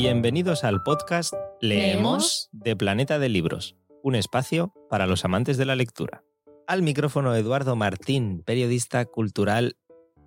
Bienvenidos al podcast Leemos de Planeta de Libros, un espacio para los amantes de la lectura. Al micrófono Eduardo Martín, periodista cultural,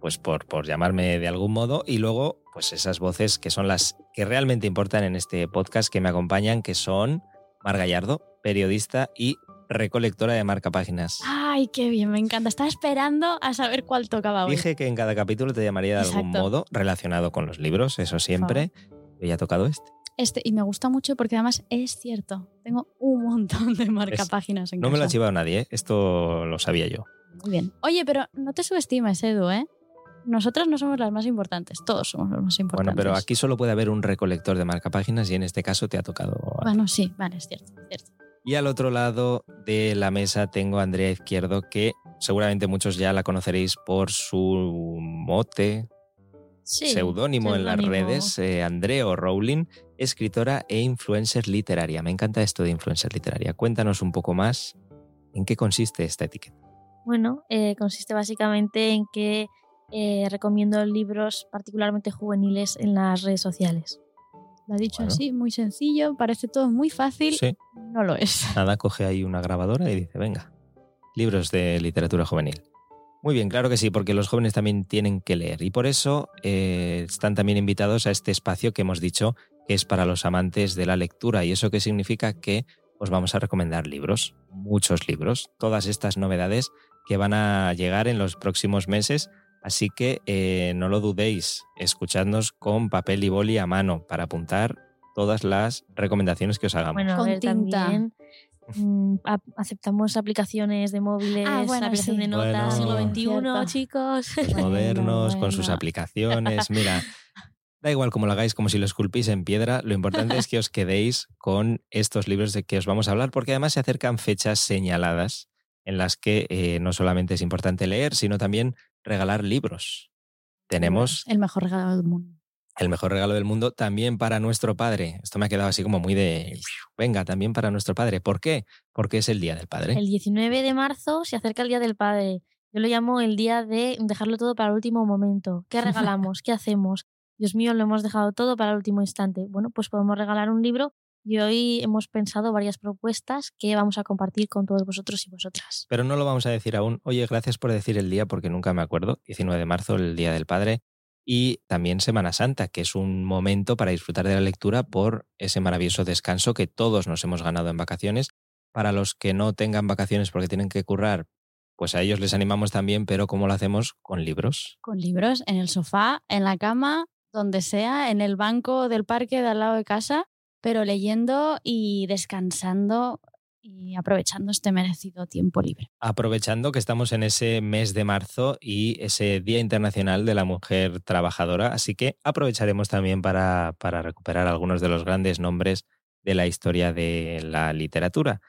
pues por, por llamarme de algún modo, y luego pues esas voces que son las que realmente importan en este podcast que me acompañan, que son Mar Gallardo, periodista y recolectora de marcapáginas. Ay, qué bien, me encanta. Estaba esperando a saber cuál tocaba hoy. Dije que en cada capítulo te llamaría de algún modo relacionado con los libros, eso siempre. Y ya ha tocado este. Este, y me gusta mucho porque además es cierto. Tengo un montón de marcapáginas en No me lo ha casa. chivado nadie, ¿eh? esto lo sabía yo. Muy bien. Oye, pero no te subestimes, Edu, ¿eh? Nosotras no somos las más importantes. Todos somos los más importantes. Bueno, pero aquí solo puede haber un recolector de marcapáginas y en este caso te ha tocado. Bueno, sí, vale, es cierto. es cierto. Y al otro lado de la mesa tengo a Andrea Izquierdo, que seguramente muchos ya la conoceréis por su mote, Sí, seudónimo en las redes, eh, Andreo Rowling, escritora e influencer literaria. Me encanta esto de influencer literaria. Cuéntanos un poco más en qué consiste esta etiqueta. Bueno, eh, consiste básicamente en que eh, recomiendo libros particularmente juveniles en las redes sociales. Lo ha dicho Bueno. así, muy sencillo, parece todo muy fácil. Sí, No lo es. nada, coge ahí una grabadora y dice, venga, libros de literatura juvenil. Muy bien, claro que sí, porque los jóvenes también tienen que leer y por eso eh, están también invitados a este espacio que hemos dicho que es para los amantes de la lectura y eso que significa que os vamos a recomendar libros, muchos libros, todas estas novedades que van a llegar en los próximos meses, así que eh, no lo dudéis, escuchadnos con papel y boli a mano para apuntar todas las recomendaciones que os hagamos. Bueno, a Con ver, tinta. también mm, a- aceptamos aplicaciones de móviles, Ah, bueno, aplicación sí. de notas, Bueno. siglo XXI, Cierto. chicos. Bueno, modernos, con sus aplicaciones. Mira, da igual como lo hagáis, como si lo esculpís en piedra, lo importante es que os quedéis con estos libros de que os vamos a hablar, porque además se acercan fechas señaladas en las que eh, no solamente es importante leer, sino también regalar libros. Tenemos El mejor regalo del mundo. El mejor regalo del mundo también para nuestro padre. Esto me ha quedado así como muy de, venga, también para nuestro padre. ¿Por qué? Porque es el Día del Padre. El 19 de marzo se acerca el Día del Padre. Yo lo llamo el día de dejarlo todo para el último momento. ¿Qué regalamos? ¿Qué hacemos? Dios mío, lo hemos dejado todo para el último instante. Bueno, pues podemos regalar un libro y hoy hemos pensado varias propuestas que vamos a compartir con todos vosotros y vosotras. Pero no lo vamos a decir aún. Oye, gracias por decir el día porque nunca me acuerdo. 19 de marzo, el Día del Padre. Y también Semana Santa, que es un momento para disfrutar de la lectura por ese maravilloso descanso que todos nos hemos ganado en vacaciones. Para los que no tengan vacaciones porque tienen que currar, pues a ellos les animamos también, pero ¿cómo lo hacemos? Con libros. Con libros en el sofá, en la cama, donde sea, en el banco del parque de al lado de casa, pero leyendo y descansando y aprovechando este merecido tiempo libre. Aprovechando que estamos en ese mes de marzo y ese Día Internacional de la Mujer Trabajadora, así que aprovecharemos también para, para recuperar algunos de los grandes nombres de la historia de la literatura.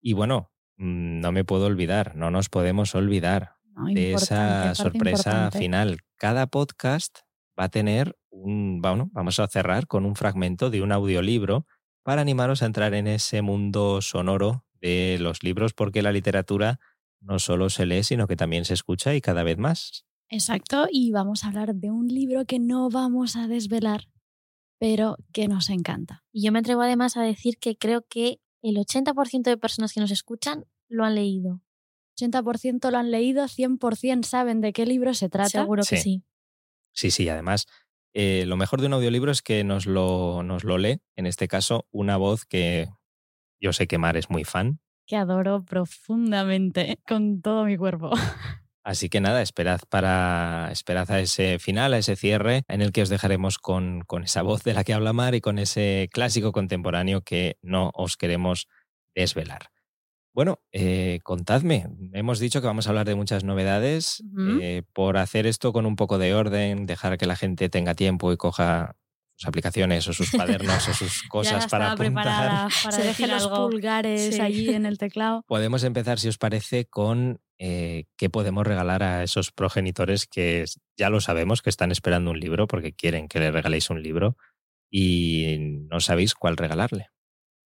Y bueno, mm, no me puedo olvidar, no nos podemos olvidar ¿no? de esa sorpresa importante. final. Cada podcast va a tener un, bueno, vamos a cerrar con un fragmento de un audiolibro para animaros a entrar en ese mundo sonoro de los libros, porque la literatura no solo se lee, sino que también se escucha y cada vez más. Exacto, y vamos a hablar de un libro que no vamos a desvelar, pero que nos encanta. Y yo me atrevo además a decir que creo que el 80% de personas que nos escuchan lo han leído. 80% lo han leído, 100% saben de qué libro se trata. Seguro que Sí. sí. Sí, sí, además, eh, lo mejor de un audiolibro es que nos lo, nos lo lee, en este caso, una voz que yo sé que Mar es muy fan. Que adoro profundamente, con todo mi cuerpo. Así que nada, esperad para esperad a ese final, a ese cierre, en el que os dejaremos con, con esa voz de la que habla Mar y con ese clásico contemporáneo que no os queremos desvelar. Bueno, eh, contadme. Hemos dicho que vamos a hablar de muchas novedades. Eh, por hacer esto con un poco de orden, dejar que la gente tenga tiempo y coja sus aplicaciones o sus cuadernos o sus Ya cosas para apuntar. preparada para se dejen los algo. pulgares Sí. allí en el teclado. Podemos empezar, si os parece, con eh, qué podemos regalar a esos progenitores que ya lo sabemos, que están esperando un libro porque quieren que le regaléis un libro y no sabéis cuál regalarle.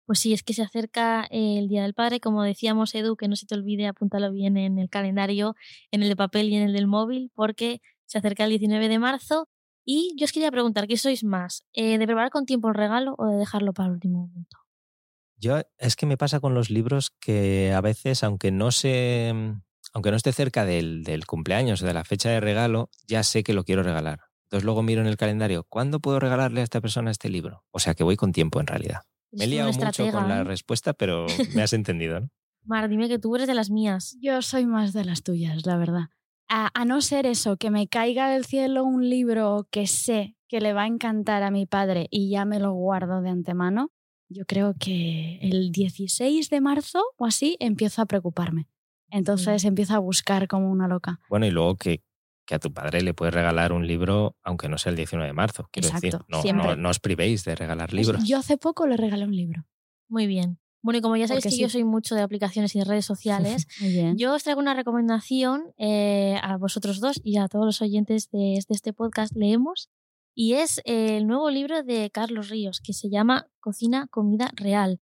Pues sí, es que se acerca el Día del Padre, como decíamos, Edu, que no se te olvide, apúntalo bien en el calendario, en el de papel y en el del móvil, porque se acerca el 19 de marzo Y yo os quería preguntar, ¿qué sois más? Eh, ¿De preparar con tiempo el regalo o de dejarlo para el último momento? Yo es que me pasa con los libros que a veces, aunque no se, aunque no esté cerca del, del cumpleaños o de la fecha de regalo, ya sé que lo quiero regalar. Entonces luego miro en el calendario, ¿cuándo puedo regalarle a esta persona este libro? O sea que voy con tiempo en realidad. Me he liado mucho con la ¿eh? respuesta, pero me has entendido, ¿no? Mar, dime que tú eres de las mías. Yo soy más de las tuyas, la verdad. A, a no ser eso, que me caiga del cielo un libro que sé que le va a encantar a mi padre y ya me lo guardo de antemano, yo creo que el 16 de marzo o así empiezo a preocuparme. Entonces empiezo a buscar como una loca. Bueno, y luego que, que a tu padre le puedes regalar un libro, aunque no sea el 19 de marzo. Quiero decir, no, siempre. no, no os privéis de regalar libros. Yo hace poco le regalé un libro. Muy bien. Bueno, y como ya sabéis Porque que yo soy mucho de aplicaciones y de redes sociales, yo os traigo una recomendación eh, a vosotros dos y a todos los oyentes de, de este podcast Leemos. Y es eh, el nuevo libro de Carlos Ríos, que se llama Cocina, Comida Real.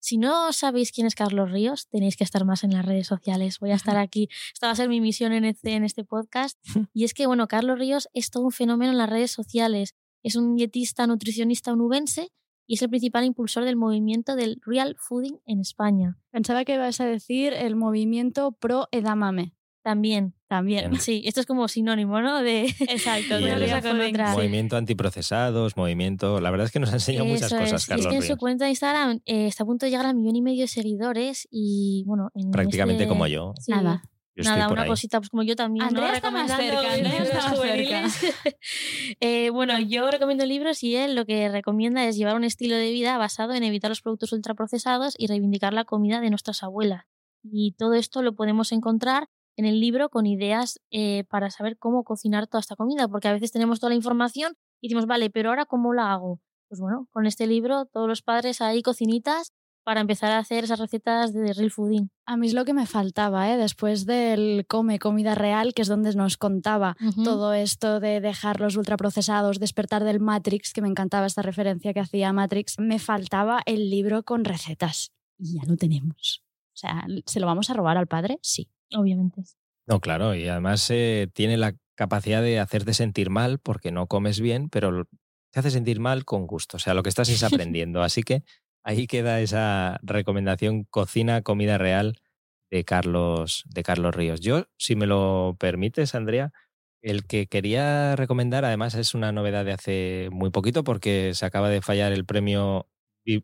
Si no sabéis quién es Carlos Ríos, tenéis que estar más en las redes sociales. Voy a estar aquí. Esta va a ser mi misión en este, en este podcast. Y es que, bueno, Carlos Ríos es todo un fenómeno en las redes sociales. Es un dietista, nutricionista onubense y es el principal impulsor del movimiento del real fooding en España. Pensaba que ibas a decir el movimiento pro edamame. También. También. Bien. Sí, esto es como sinónimo, ¿no? De Exacto. Y una el cosa con otra. Movimiento antiprocesados, movimiento. La verdad es que nos ha enseñado muchas cosas, es. Y Carlos es que en Ríos. su cuenta de Instagram eh, está a punto de llegar a millón y medio de seguidores y bueno, en Prácticamente este- como yo. Sí, Nada. Yo Nada, una ahí. cosita, pues como yo también. Andrea ¿no? está más cerca, Andrea libros está más juveniles. Eh, bueno, yo recomiendo libros y él lo que recomienda es llevar un estilo de vida basado en evitar los productos ultraprocesados y reivindicar la comida de nuestras abuelas. Y todo esto lo podemos encontrar en el libro con ideas eh, para saber cómo cocinar toda esta comida, porque a veces tenemos toda la información y decimos, vale, pero ahora ¿cómo la hago? Pues bueno, con este libro todos los padres ahí cocinitas para empezar a hacer esas recetas de real fooding. A mí es lo que me faltaba, ¿eh? después del Come Comida Real, que es donde nos contaba todo esto de dejar los ultraprocesados, despertar del Matrix, que me encantaba esta referencia que hacía Matrix, me faltaba el libro con recetas. Y ya lo tenemos. O sea, ¿se lo vamos a robar al padre? Sí. Obviamente. No, claro, y además eh, tiene la capacidad de hacerte sentir mal porque no comes bien, pero te hace sentir mal con gusto. O sea, lo que estás es aprendiendo. Así que ahí queda esa recomendación cocina, comida real de Carlos, de Carlos Ríos. Yo, si me lo permites, Andrea, el que quería recomendar, además, es una novedad de hace muy poquito porque se acaba de fallar el premio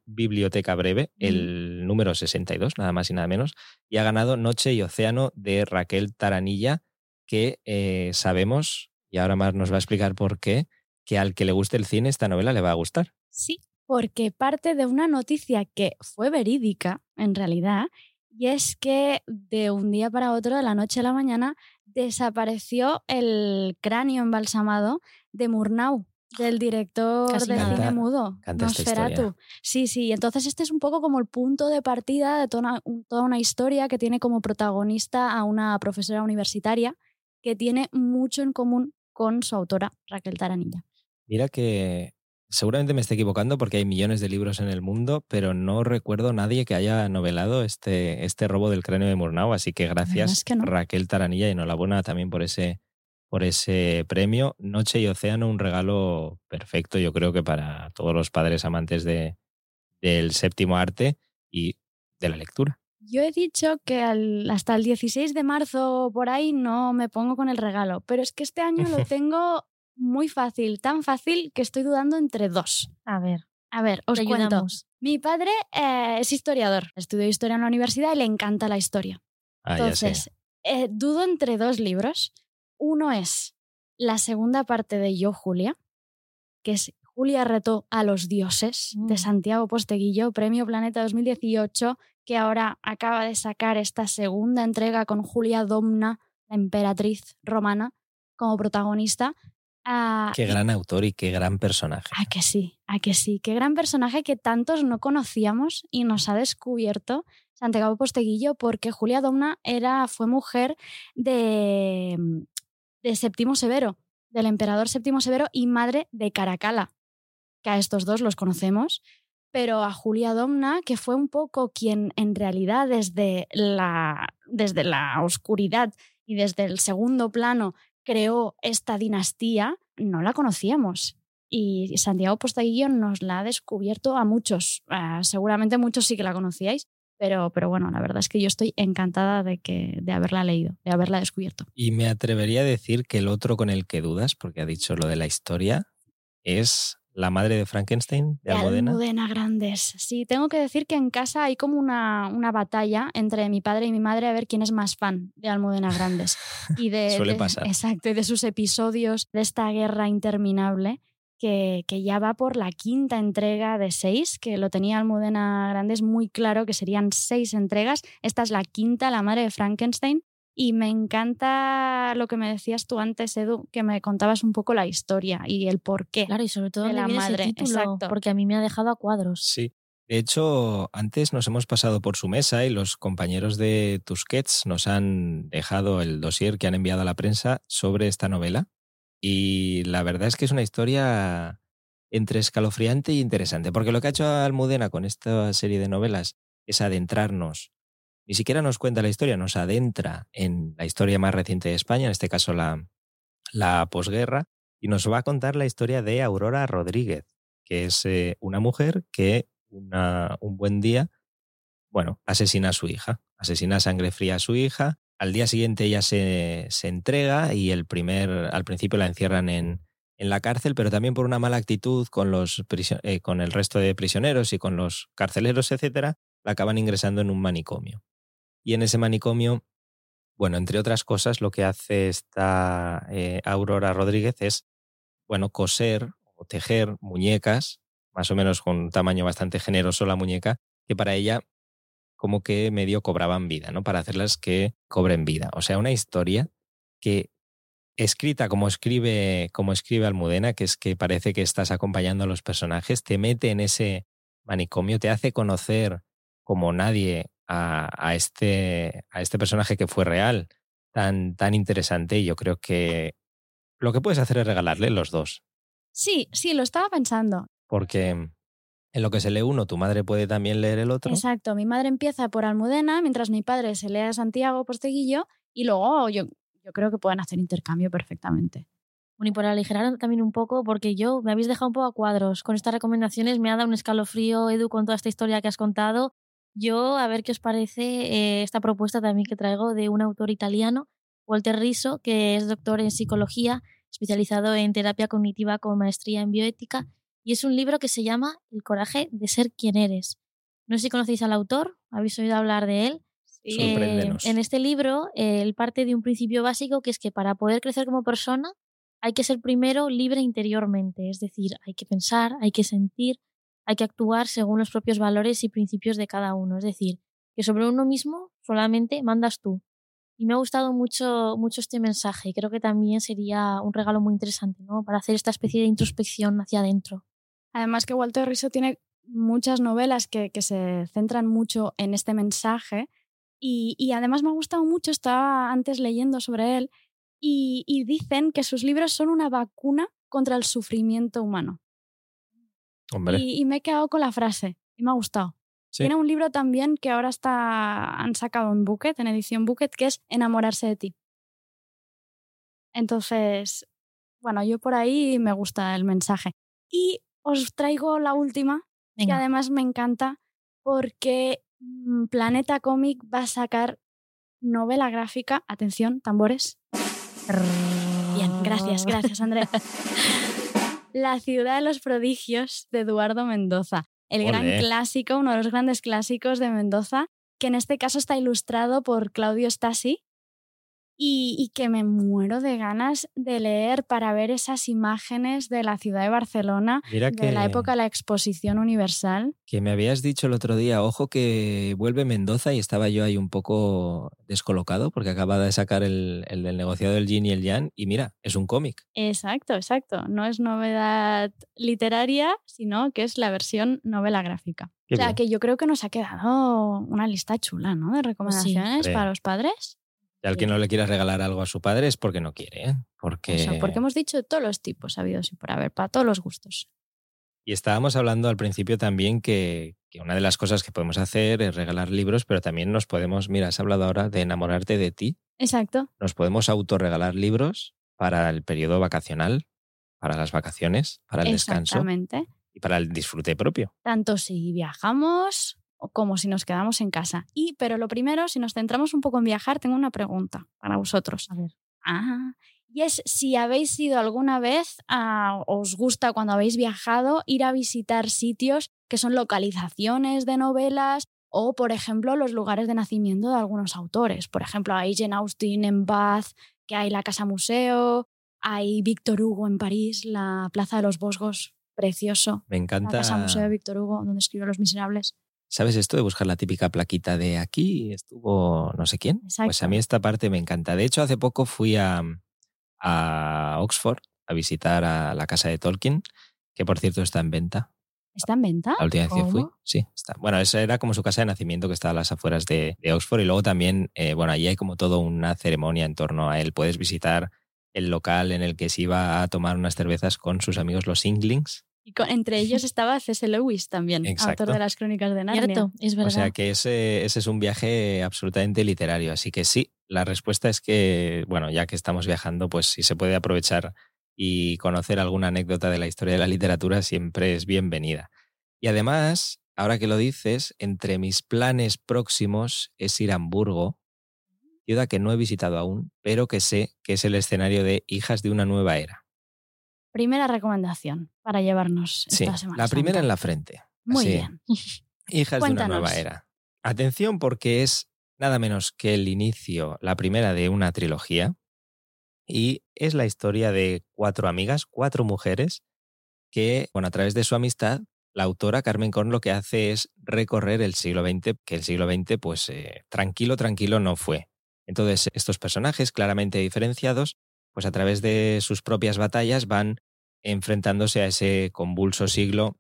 Biblioteca Breve, el número 62, nada más y nada menos, y ha ganado Noche y Océano de Raquel Taranilla, que eh, sabemos, y ahora más nos va a explicar por qué, que al que le guste el cine esta novela le va a gustar. Sí, porque parte de una noticia que fue verídica, en realidad, y es que de un día para otro, de la noche a la mañana, desapareció el cráneo embalsamado de Murnau, del director Casi de cine mudo, canta Nosferatu. Sí, sí, entonces este es un poco como el punto de partida de toda una, un- toda una historia que tiene como protagonista a una profesora universitaria que tiene mucho en común con su autora, Raquel Taranilla. Mira que seguramente me esté equivocando porque hay millones de libros en el mundo, pero no recuerdo nadie que haya novelado este, este robo del cráneo de Murnau, así que gracias es que no. Raquel Taranilla y enhorabuena también por ese, por ese premio. Noche y Océano, un regalo perfecto, yo creo que para todos los padres amantes de, del séptimo arte y de la lectura. Yo he dicho que al- hasta el 16 de marzo por ahí no me pongo con el regalo, pero es que este año lo tengo muy fácil, tan fácil que estoy dudando entre dos. A ver, A ver, os cuento. ayudamos. Mi padre eh, es historiador, estudió historia en la universidad y le encanta la historia. Ah, ya sé. Entonces, eh, dudo entre dos libros. Uno es la segunda parte de Yo, Julia, que es Julia retó a los dioses, de Mm. Santiago Posteguillo, Premio Planeta 2018, que ahora acaba de sacar esta segunda entrega con Julia Domna, la emperatriz romana, como protagonista. Ah, Qué gran autor y qué gran personaje. a que sí, a que sí. Qué gran personaje que tantos no conocíamos y nos ha descubierto Santiago Posteguillo porque Julia Domna era, fue mujer de, de Séptimo Severo, del emperador Séptimo Severo y madre de Caracalla, que a estos dos los conocemos, pero a Julia Domna, que fue un poco quien en realidad desde la, desde la oscuridad y desde el segundo plano creó esta dinastía, no la conocíamos. Y Santiago Posteguillo nos la ha descubierto a muchos. Seguramente muchos sí que la conocíais, pero, pero bueno, la verdad es que yo estoy encantada de, que, de haberla leído, de haberla descubierto. Y me atrevería a decir que el otro con el que dudas, porque ha dicho lo de la historia, es la madre de Frankenstein, de, Almudena. Almudena Grandes. Sí, tengo que decir que en casa hay como una, una, batalla entre mi padre y mi madre a ver quién es más fan de Almudena Grandes. Y de, Suele de- pasar. Exacto, y de sus episodios de esta guerra interminable. Que, que ya va por la quinta entrega de seis, que lo tenía Almudena Grandes muy claro que serían seis entregas. Esta es la quinta, La madre de Frankenstein. Y me encanta lo que me decías tú antes, Edu, que me contabas un poco la historia y el por qué. Claro, y sobre todo de la madre, ese título, exacto. porque a mí me ha dejado a cuadros. Sí. De hecho, antes nos hemos pasado por su mesa y los compañeros de Tusquets nos han dejado el dossier que han enviado a la prensa sobre esta novela. Y la verdad es que es una historia entre escalofriante e interesante, porque lo que ha hecho Almudena con esta serie de novelas es adentrarnos, ni siquiera nos cuenta la historia, nos adentra en la historia más reciente de España, en este caso la, la posguerra, y nos va a contar la historia de Aurora Rodríguez, que es eh, una mujer que una, un buen día, bueno, asesina a su hija, asesina a sangre fría a su hija. Al día siguiente ella se, se entrega y el primer, al principio la encierran en, en la cárcel, pero también por una mala actitud con, los, eh, con el resto de prisioneros y con los carceleros, etcétera, la acaban ingresando en un manicomio. Y en ese manicomio, bueno, entre otras cosas, lo que hace esta eh, Aurora Rodríguez es, bueno, coser o tejer muñecas, más o menos con un tamaño bastante generoso la muñeca, que para ella como que medio cobraban vida, ¿no? Para hacerlas que cobren vida. O sea, una historia que escrita como escribe, como escribe Almudena, que es que parece que estás acompañando a los personajes, te mete en ese manicomio, te hace conocer como nadie a, a este, a este personaje que fue real, tan, tan interesante. Y yo creo que lo que puedes hacer es regalarle los dos. Sí, sí, lo estaba pensando. Porque en lo que se lee uno, tu madre puede también leer el otro. Exacto, mi madre empieza por Almudena, mientras mi padre se lee a Santiago Posteguillo y luego yo, yo creo que pueden hacer intercambio perfectamente. Bueno, y por aligerar también un poco, porque yo me habéis dejado un poco a cuadros. Con estas recomendaciones me ha dado un escalofrío, Edu, con toda esta historia que has contado. Yo, a ver qué os parece eh, esta propuesta también que traigo de un autor italiano, Walter Riso, que es doctor en psicología, especializado en terapia cognitiva con maestría en bioética, y es un libro que se llama El coraje de ser quien eres. No sé si conocéis al autor, habéis oído hablar de él. Sí. Eh, en este libro, eh, él parte de un principio básico que es que para poder crecer como persona hay que ser primero libre interiormente, es decir, hay que pensar, hay que sentir, hay que actuar según los propios valores y principios de cada uno, es decir, que sobre uno mismo solamente mandas tú. Y me ha gustado mucho, mucho este mensaje y creo que también sería un regalo muy interesante, ¿no? Para hacer esta especie de introspección hacia adentro. Además que Walter Riso tiene muchas novelas que, que se centran mucho en este mensaje y, y además me ha gustado mucho, estaba antes leyendo sobre él y, y dicen que sus libros son una vacuna contra el sufrimiento humano. Hombre, Y, y me he quedado con la frase y me ha gustado. sí. Tiene un libro también que ahora está, han sacado en Bucket, en edición Bucket, que es Enamorarse de ti. Entonces, bueno, yo por ahí me gusta el mensaje. Y os traigo la última, que además me encanta porque mm, Planeta Comic va a sacar novela gráfica. Atención, tambores. Bien, gracias, gracias, Andrea. La ciudad de los prodigios de Eduardo Mendoza. El gran clásico, uno de los grandes clásicos de Mendoza, que en este caso está ilustrado por Claudio Stasi y, y que me muero de ganas de leer para ver esas imágenes de la ciudad de Barcelona, Mira de que, la época de la Exposición Universal. que me habías dicho el otro día, ojo que vuelve Mendoza y estaba yo ahí un poco descolocado porque acaba de sacar el, el del negociado del Yin y el Yang y mira, es un cómic. Exacto, exacto. No es novedad literaria, sino que es la versión novela gráfica. Qué o sea, bien. que yo creo que nos ha quedado una lista chula, ¿no? De recomendaciones Hombre. para los padres. Y al que no le quieras regalar algo a su padre es porque no quiere, ¿eh? Porque... Eso, porque hemos dicho de todos los tipos habidos y por haber, para todos los gustos. Y estábamos hablando al principio también que, que una de las cosas que podemos hacer es regalar libros, pero también nos podemos, mira, has hablado ahora de enamorarte de ti, Exacto. nos podemos autorregalar libros para el periodo vacacional, para las vacaciones, para el descanso Exactamente. y para el disfrute propio. Tanto si viajamos como si nos quedamos en casa. Y, pero lo primero, si nos centramos un poco en viajar, tengo una pregunta para vosotros. A ver. Ah, y es si habéis ido alguna vez, a, os gusta cuando habéis viajado ir a visitar sitios que son localizaciones de novelas o, por ejemplo, los lugares de nacimiento de algunos autores. Por ejemplo, hay Jane Austen en Bath, que hay la Casa Museo, hay Víctor Hugo en París, la Plaza de los Bosgos, precioso. Me La encanta. Casa Museo de Víctor Hugo, donde escribió Los Miserables. ¿Sabes esto de buscar la típica plaquita de aquí estuvo no sé quién? Pues a Exacto. mí esta parte me encanta. De hecho, hace poco fui a, a Oxford a visitar a la casa de Tolkien, que por cierto está en venta. ¿Está en venta? La última vez que fui, sí, está. Bueno, esa era como su casa de nacimiento que está a las afueras de, de Oxford. Y luego también, eh, bueno, allí hay como toda una ceremonia en torno a él. Puedes visitar el local en el que se iba a tomar unas cervezas con sus amigos los Inglings. Y con- entre ellos estaba C.S. Lewis también, Exacto. autor de las crónicas de Narnia. Cierto, es verdad. O sea que ese, ese es un viaje absolutamente literario. Así que sí, la respuesta es que, bueno, ya que estamos viajando, pues si se puede aprovechar y conocer alguna anécdota de la historia de la literatura, siempre es bienvenida. Y además, ahora que lo dices, entre mis planes próximos es ir a Hamburgo, ciudad que no he visitado aún, pero que sé que es el escenario de Hijas de una nueva era. Primera recomendación para llevarnos Sí, esta semana. la primera Santa. en la frente. Muy Así. bien. Hijas de Cuéntanos. una nueva era. Atención porque es nada menos que el inicio, la primera de una trilogía. Y es la historia de cuatro amigas, cuatro mujeres, que, bueno, a través de su amistad, la autora Carmen Corn lo que hace es recorrer el siglo XX, que el siglo XX, pues eh, tranquilo, tranquilo no fue. Entonces, estos personajes claramente diferenciados, pues a través de sus propias batallas van enfrentándose a ese convulso siglo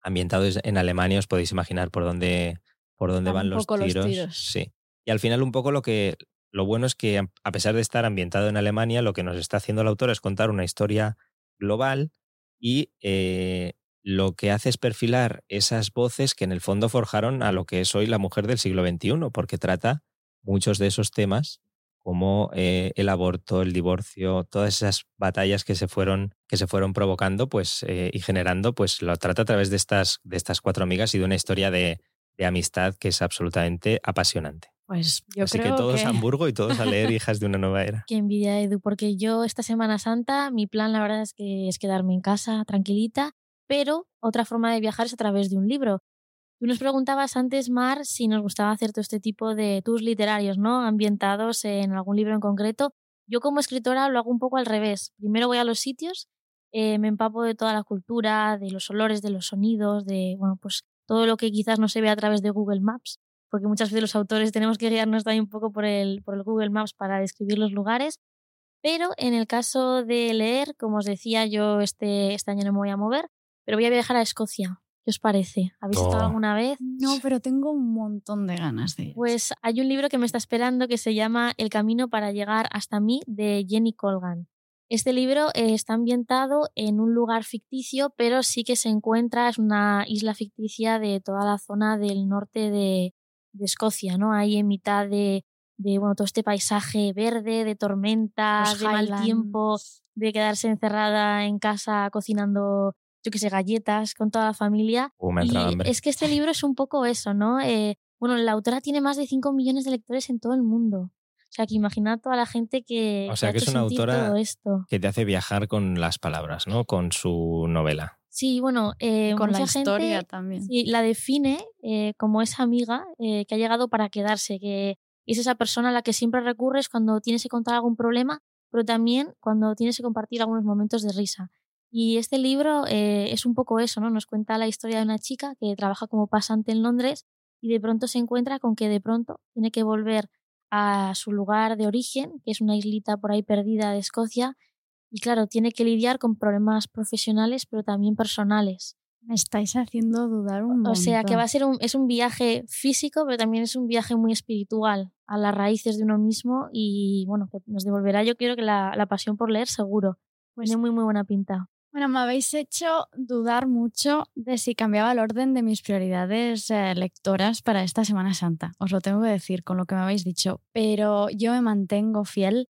ambientado en Alemania, os podéis imaginar por dónde, por dónde Van los tiros. Sí. Y al final un poco lo que lo bueno es que a pesar de estar ambientado en Alemania, lo que nos está haciendo la autora es contar una historia global y eh, lo que hace es perfilar esas voces que en el fondo forjaron a lo que es hoy la mujer del siglo XXI, porque trata muchos de esos temas como eh, el aborto, el divorcio, todas esas batallas que se fueron, que se fueron provocando pues, eh, y generando, pues lo trata a través de estas, de estas cuatro amigas y de una historia de, de amistad que es absolutamente apasionante. Pues yo Así que creo todos que... a Hamburgo y todos a leer Hijas de una nueva era. Qué envidia, Edu, porque yo esta Semana Santa, mi plan la verdad es que es quedarme en casa tranquilita, pero otra forma de viajar es a través de un libro. Tú nos preguntabas antes, Mar, si nos gustaba hacer todo este tipo de tours literarios, ¿no? Ambientados en algún libro en concreto. Yo como escritora lo hago un poco al revés. Primero voy a los sitios, eh, me empapo de toda la cultura, de los olores, de los sonidos, de, bueno, pues todo lo que quizás no se ve a través de Google Maps, porque muchas veces los autores tenemos que guiarnos también un poco por el, por el Google Maps para describir los lugares. Pero en el caso de leer, como os decía, yo este, este año no me voy a mover, pero voy a viajar a Escocia. ¿Qué os parece? ¿Habéis Oh. estado alguna vez? No, pero tengo un montón de ganas de ir. Pues hay un libro que me está esperando que se llama El camino para llegar hasta mí de Jenny Colgan. Este libro eh, está ambientado en un lugar ficticio, pero sí que se encuentra, es una isla ficticia de toda la zona del norte de, de Escocia, ¿no? Ahí en mitad de, de bueno, todo este paisaje verde, de tormentas, Los de mal tiempo, de quedarse encerrada en casa cocinando, yo qué sé, galletas con toda la familia. Uh, me Y hambre. es que este libro es un poco eso, ¿no? Eh, bueno, la autora tiene más de 5 millones de lectores en todo el mundo. O sea, que imaginad toda la gente que, O sea, ha que es una autora- esto. Que te hace viajar con las palabras, ¿no? Con su novela. Sí, bueno, eh, con la mucha historia gente también. sí, la define eh, como esa amiga eh, que ha llegado para quedarse, que es esa persona a la que siempre recurres cuando tienes que contar algún problema, pero también cuando tienes que compartir algunos momentos de risa. Y este libro eh, es un poco eso, ¿no? Nos cuenta la historia de una chica que trabaja como pasante en Londres y de pronto se encuentra con que de pronto tiene que volver a su lugar de origen, que es una islita por ahí perdida de Escocia, y claro, tiene que lidiar con problemas profesionales, pero también personales. Me estáis haciendo dudar un montón. O sea, que va a ser un, es un viaje físico, pero también es un viaje muy espiritual a las raíces de uno mismo y bueno, que nos devolverá yo creo que la, la pasión por leer seguro. Pues- Tiene muy muy buena pinta. Bueno, me habéis hecho dudar mucho de si cambiaba el orden de mis prioridades eh, lectoras para esta Semana Santa. Os lo tengo que decir con lo que me habéis dicho. Pero yo me mantengo fiel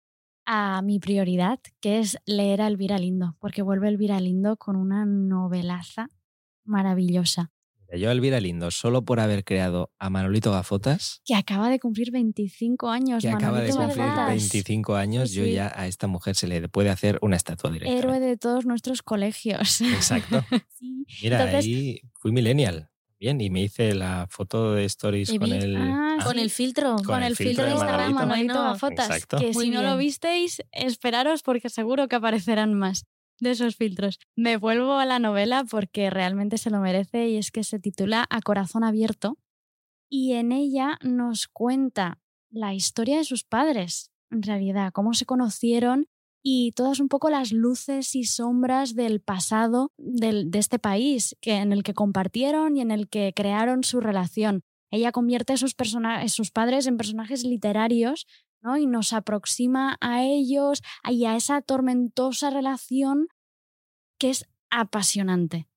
a mi prioridad, que es leer a Elvira Lindo, porque vuelve Elvira Lindo con una novelaza maravillosa. Yo, Elvira Lindo, solo por haber creado a Manolito Gafotas, Que acaba de cumplir 25 años. que acaba de cumplir Gafotas. 25 años, Sí, yo ya a esta mujer se le puede hacer una estatua directa. Héroe de todos nuestros colegios. Exacto. Sí. Mira, Entonces- ahí fui millennial. Bien, y me hice la foto de stories con el... Ah, Con sí. el filtro. Con, el filtro de Instagram, Manolito. Manolito Gafotas. Exacto. Que Muy si no lo visteis, esperaros porque seguro que aparecerán más de esos filtros. Me vuelvo a la novela porque realmente se lo merece y es que se titula A Corazón Abierto y en ella nos cuenta la historia de sus padres, en realidad, cómo se conocieron y todas un poco las luces y sombras del pasado del- de este país que, en el que compartieron y en el que crearon su relación. Ella convierte a sus, sus padres en personajes literarios ¿no? y nos aproxima a ellos y a esa tormentosa relación que es apasionante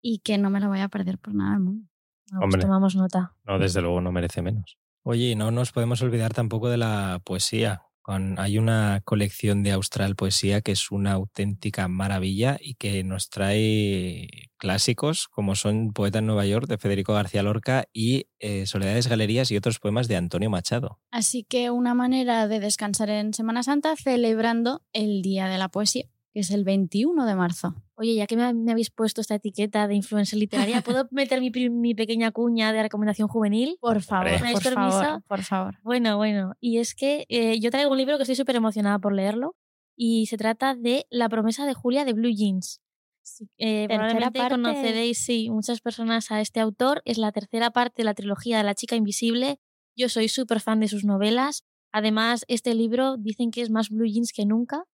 y que no me la voy a perder por nada del mundo. Pues Hombre. tomamos nota. No, desde luego no merece menos. Oye, y no nos podemos olvidar tampoco de la poesía. Con, hay una colección de Austral Poesía que es una auténtica maravilla y que nos trae clásicos como son Poeta en Nueva York de Federico García Lorca y eh, Soledades Galerías y otros poemas de Antonio Machado. Así que una manera de descansar en Semana Santa celebrando el Día de la Poesía, que es el 21 de marzo. Oye, ya que me, me habéis puesto esta etiqueta de influencer literaria, ¿puedo meter mi, mi pequeña cuña de recomendación juvenil? Por favor, Hombre. ¿Me por favor, por favor. Bueno, bueno. Y es que eh, yo traigo un libro que estoy súper emocionada por leerlo y se trata de La promesa de Julia de Blue Jeans. Sí, eh, probablemente parte. conoceréis, sí, muchas personas a este autor. Es la tercera parte de la trilogía de La chica invisible. Yo soy súper fan de sus novelas. Además, este libro dicen que es más Blue Jeans que nunca.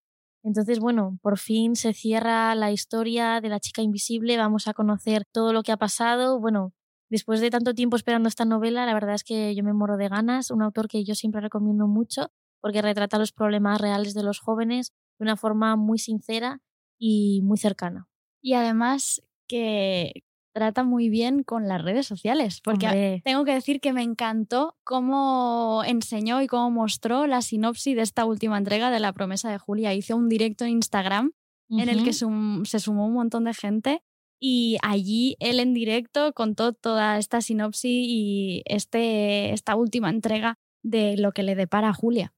Entonces, bueno, por fin se cierra la historia de la chica invisible, vamos a conocer todo lo que ha pasado. Bueno, después de tanto tiempo esperando esta novela, la verdad es que yo me moro de ganas, un autor que yo siempre recomiendo mucho porque retrata los problemas reales de los jóvenes de una forma muy sincera y muy cercana. Y además que trata muy bien con las redes sociales, porque Hombre, tengo que decir que me encantó cómo enseñó y cómo mostró la sinopsis de esta última entrega de La promesa de Julia. Hizo un directo en Instagram en el que sum- se sumó un montón de gente y allí él en directo contó toda esta sinopsis y este, esta última entrega de lo que le depara a Julia.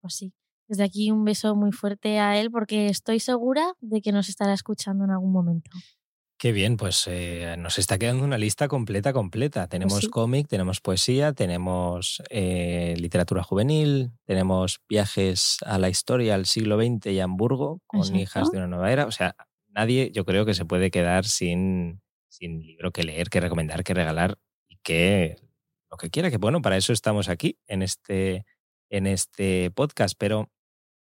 Pues sí. Desde aquí un beso muy fuerte a él porque estoy segura de que nos estará escuchando en algún momento. Qué bien, pues eh, nos está quedando una lista completa, completa. Tenemos sí. cómic, tenemos poesía, tenemos eh, literatura juvenil, tenemos viajes a la historia al siglo XX y a Hamburgo con Exacto. hijas de una nueva era. O sea, nadie yo creo que se puede quedar sin, sin libro que leer, que recomendar, que regalar y que lo que quiera, que bueno, para eso estamos aquí en este, en este podcast. Pero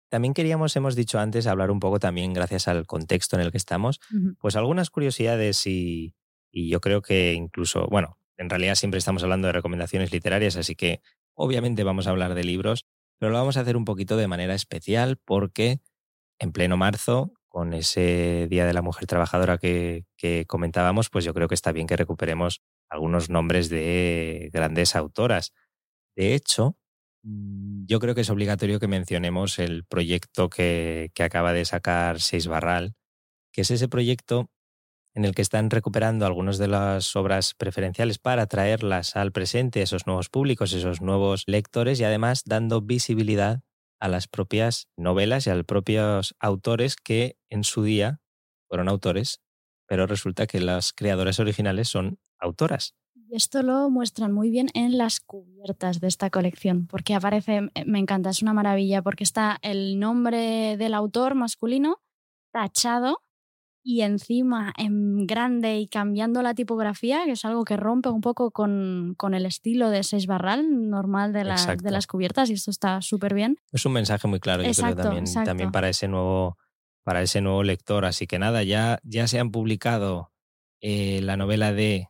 también queríamos, hemos dicho antes, hablar un poco también, gracias al contexto en el que estamos, pues algunas curiosidades y, y yo creo que incluso, bueno, en realidad siempre estamos hablando de recomendaciones literarias, así que obviamente vamos a hablar de libros, pero lo vamos a hacer un poquito de manera especial porque en pleno marzo, con ese Día de la Mujer Trabajadora que, que comentábamos, pues yo creo que está bien que recuperemos algunos nombres de grandes autoras. De hecho, yo creo que es obligatorio que mencionemos el proyecto que, que acaba de sacar Seis Barral, que es ese proyecto en el que están recuperando algunas de las obras preferenciales para traerlas al presente, esos nuevos públicos, esos nuevos lectores y además dando visibilidad a las propias novelas y a los propios autores que en su día fueron autores, pero resulta que las creadoras originales son autoras. Y esto lo muestran muy bien en las cubiertas de esta colección, porque aparece, me encanta, es una maravilla, porque está el nombre del autor masculino tachado y encima en grande y cambiando la tipografía, que es algo que rompe un poco con, con el estilo de Seis Barral normal de, la- de las cubiertas, y esto está súper bien. Es un mensaje muy claro, yo creo también, exacto. también para ese nuevo para ese nuevo lector. Así que nada, ya, ya se han publicado eh, la novela de,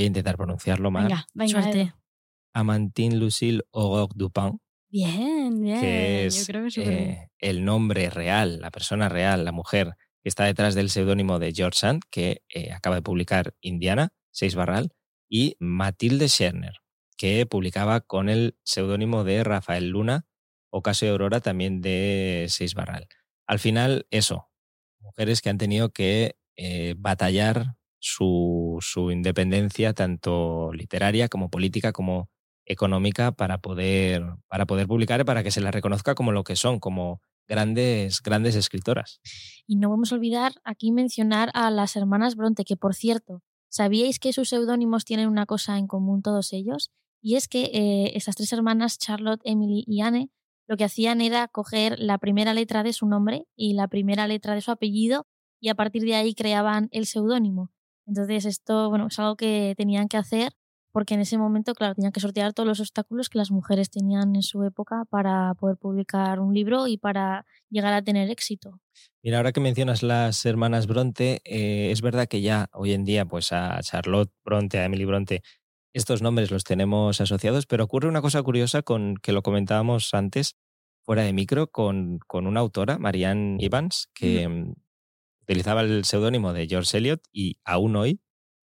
voy a intentar pronunciarlo mal, Venga, venga. Suerte. Amantine Lucille Aurore Dupin, Bien, bien. que es Yo creo que eh, el nombre real, la persona real, la mujer que está detrás del seudónimo de George Sand, que eh, acaba de publicar Indiana, Seis Barral, y Matilde Scherner, que publicaba con el seudónimo de Rafael Luna, Ocasio Aurora también de Seis Barral. Al final, eso, mujeres que han tenido que eh, batallar su, independencia, tanto literaria como política, como económica, para poder, para poder publicar y para que se las reconozca como lo que son, como grandes, grandes escritoras. Y no vamos a olvidar aquí mencionar a las hermanas Bronte, que por cierto, ¿sabíais que sus seudónimos tienen una cosa en común todos ellos? Y es que eh, esas tres hermanas, Charlotte, Emily y Anne, lo que hacían era coger la primera letra de su nombre y la primera letra de su apellido y a partir de ahí creaban el seudónimo. Entonces esto, bueno, es algo que tenían que hacer porque en ese momento, claro, tenían que sortear todos los obstáculos que las mujeres tenían en su época para poder publicar un libro y para llegar a tener éxito. Mira, ahora que mencionas las hermanas Bronte, eh, es verdad que ya hoy en día, pues a Charlotte Bronte, a Emily Bronte, estos nombres los tenemos asociados, pero ocurre una cosa curiosa con que lo comentábamos antes, fuera de micro, con, con una autora, Marianne Evans, que mm, utilizaba el seudónimo de George Eliot y aún hoy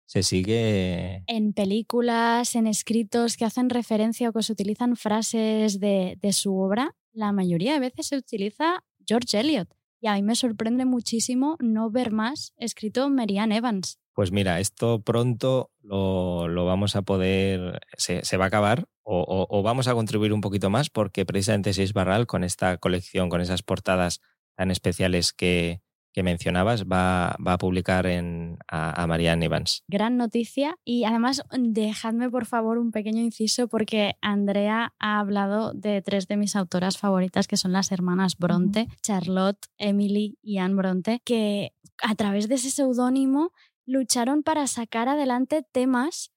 se sigue... En películas, en escritos que hacen referencia o que se utilizan frases de, de su obra, la mayoría de veces se utiliza George Eliot. Y a mí me sorprende muchísimo no ver más escrito Marianne Evans. Pues mira, esto pronto lo, lo vamos a poder, se, se va a acabar o, o, o, vamos a contribuir un poquito más porque precisamente Seis Barral con esta colección, con esas portadas tan especiales que, que mencionabas, va, va a publicar en, a, a, Marianne Evans. Gran noticia y además dejadme por favor un pequeño inciso porque Andrea ha hablado de tres de mis autoras favoritas que son las hermanas Bronte, uh -huh. Charlotte, Emily y Anne Bronte, que a través de ese seudónimo lucharon para sacar adelante temas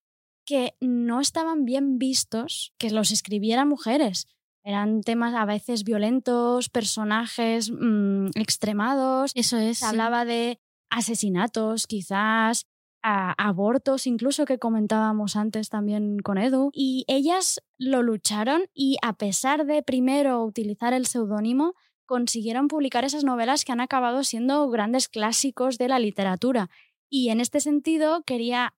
que no estaban bien vistos que los escribieran mujeres. Eran temas a veces violentos, personajes mmm, extremados. Eso es. Se sí. hablaba de asesinatos, quizás, a abortos, incluso que comentábamos antes también con Edu. Y ellas lo lucharon y a pesar de primero utilizar el seudónimo, consiguieron publicar esas novelas que han acabado siendo grandes clásicos de la literatura. Y en este sentido quería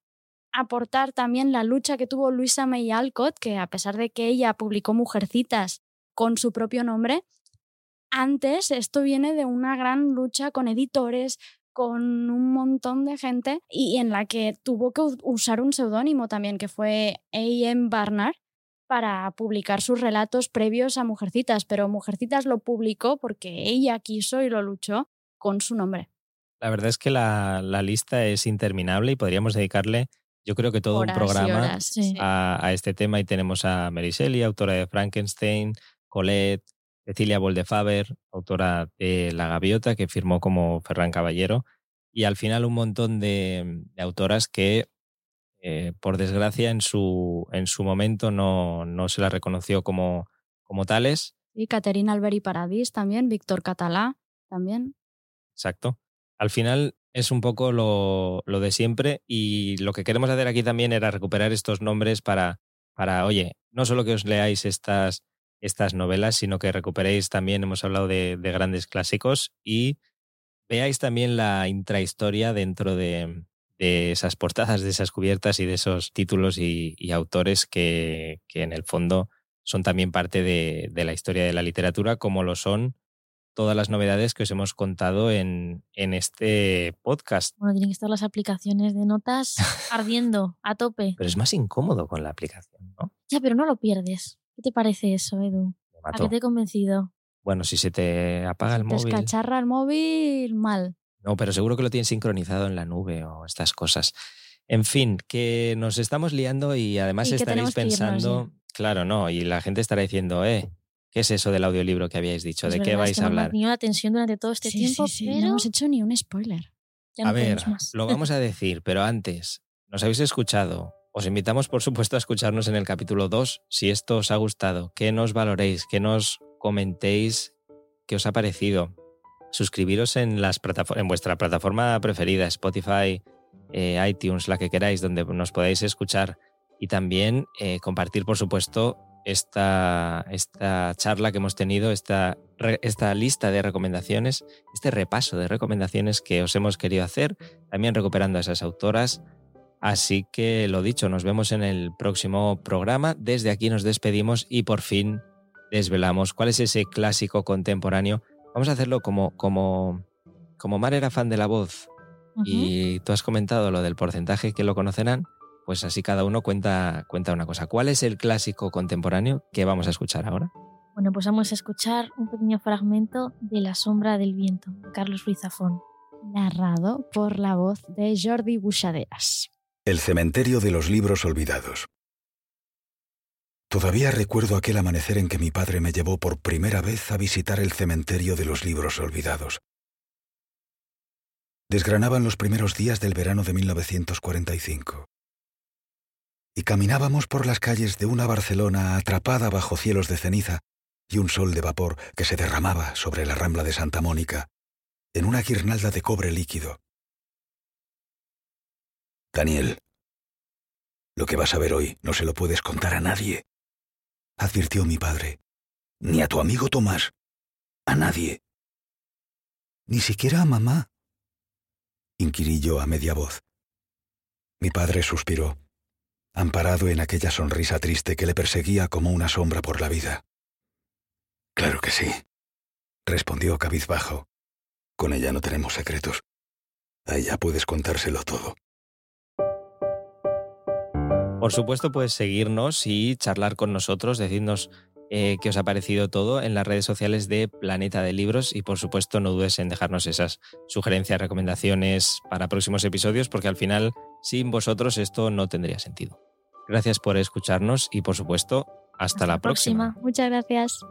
aportar también la lucha que tuvo Luisa May Alcott, que a pesar de que ella publicó Mujercitas con su propio nombre, antes esto viene de una gran lucha con editores, con un montón de gente y en la que tuvo que usar un seudónimo también, que fue A.M. Barnard, para publicar sus relatos previos a Mujercitas, pero Mujercitas lo publicó porque ella quiso y lo luchó con su nombre. La verdad es que la, la lista es interminable y podríamos dedicarle yo creo que todo horas un programa horas, sí. a, a, este tema y tenemos a Mary Shelley, autora de Frankenstein, Colette, Cecilia Boldefaber, autora de La Gaviota, que firmó como Ferran Caballero, y al final un montón de, de autoras que, eh, por desgracia, en su, en su momento no, no se las reconoció como, como tales. Y Caterina Alberi Paradís también, Víctor Catalá también. Exacto. Al final es un poco lo, lo, de siempre y lo que queremos hacer aquí también era recuperar estos nombres para, para oye, no solo que os leáis estas, estas novelas, sino que recuperéis también, hemos hablado de, de grandes clásicos y veáis también la intrahistoria dentro de, de, esas portadas, de esas cubiertas y de esos títulos y, y autores que, que, en el fondo son también parte de, de la historia de la literatura, como lo son todas las novedades que os hemos contado en, en, este podcast. Bueno, tienen que estar las aplicaciones de notas ardiendo a tope. Pero es más incómodo con la aplicación, ¿no? Ya, pero no lo pierdes. ¿Qué te parece eso, Edu? ¿A qué te he convencido? Bueno, si se te apaga el móvil. Descacharra el móvil mal. No, pero seguro que lo tienes sincronizado en la nube o estas cosas. En fin, que nos estamos liando y además y estaréis pensando, claro, no, y la gente estará diciendo, eh, ¿Qué es eso del audiolibro que habíais dicho? Es ¿De verdad, qué vais es que a hablar? No la atención durante todo este sí, tiempo, sí, sí. pero no hemos hecho ni un spoiler. Ya no a ver, más. lo vamos a decir, pero antes, nos habéis escuchado. Os invitamos, por supuesto, a escucharnos en el capítulo 2, si esto os ha gustado, que nos valoréis, que nos comentéis qué os ha parecido. Suscribiros en, las en vuestra plataforma preferida, Spotify, eh, iTunes, la que queráis, donde nos podáis escuchar. Y también eh, compartir, por supuesto, esta, esta charla que hemos tenido, esta, esta lista de recomendaciones, este repaso de recomendaciones que os hemos querido hacer, también recuperando a esas autoras. Así que lo dicho, nos vemos en el próximo programa. Desde aquí nos despedimos y por fin desvelamos cuál es ese clásico contemporáneo. Vamos a hacerlo como, como, como Mar era fan de la voz y tú has comentado lo del porcentaje que lo conocerán, pues así cada uno cuenta, cuenta una cosa. ¿Cuál es el clásico contemporáneo que vamos a escuchar ahora? Bueno, pues vamos a escuchar un pequeño fragmento de La sombra del viento, de Carlos Ruiz Zafón. Narrado por la voz de Jordi Buchaderas. El cementerio de los libros olvidados. Todavía recuerdo aquel amanecer en que mi padre me llevó por primera vez a visitar el cementerio de los libros olvidados. Desgranaban los primeros días del verano de 1945. Y caminábamos por las calles de una Barcelona atrapada bajo cielos de ceniza y un sol de vapor que se derramaba sobre la rambla de Santa Mónica, en una guirnalda de cobre líquido. Daniel, lo que vas a ver hoy no se lo puedes contar a nadie, advirtió mi padre. Ni a tu amigo Tomás. A nadie. Ni siquiera a mamá, inquirí yo a media voz. Mi padre suspiró, amparado en aquella sonrisa triste que le perseguía como una sombra por la vida. Claro que sí, respondió cabizbajo. Con ella no tenemos secretos. A ella puedes contárselo todo. Por supuesto, puedes seguirnos y charlar con nosotros, decirnos eh, qué os ha parecido todo en las redes sociales de Planeta de Libros y por supuesto no dudes en dejarnos esas sugerencias, recomendaciones para próximos episodios porque al final sin vosotros esto no tendría sentido. Gracias por escucharnos y por supuesto hasta, la próxima. Muchas gracias.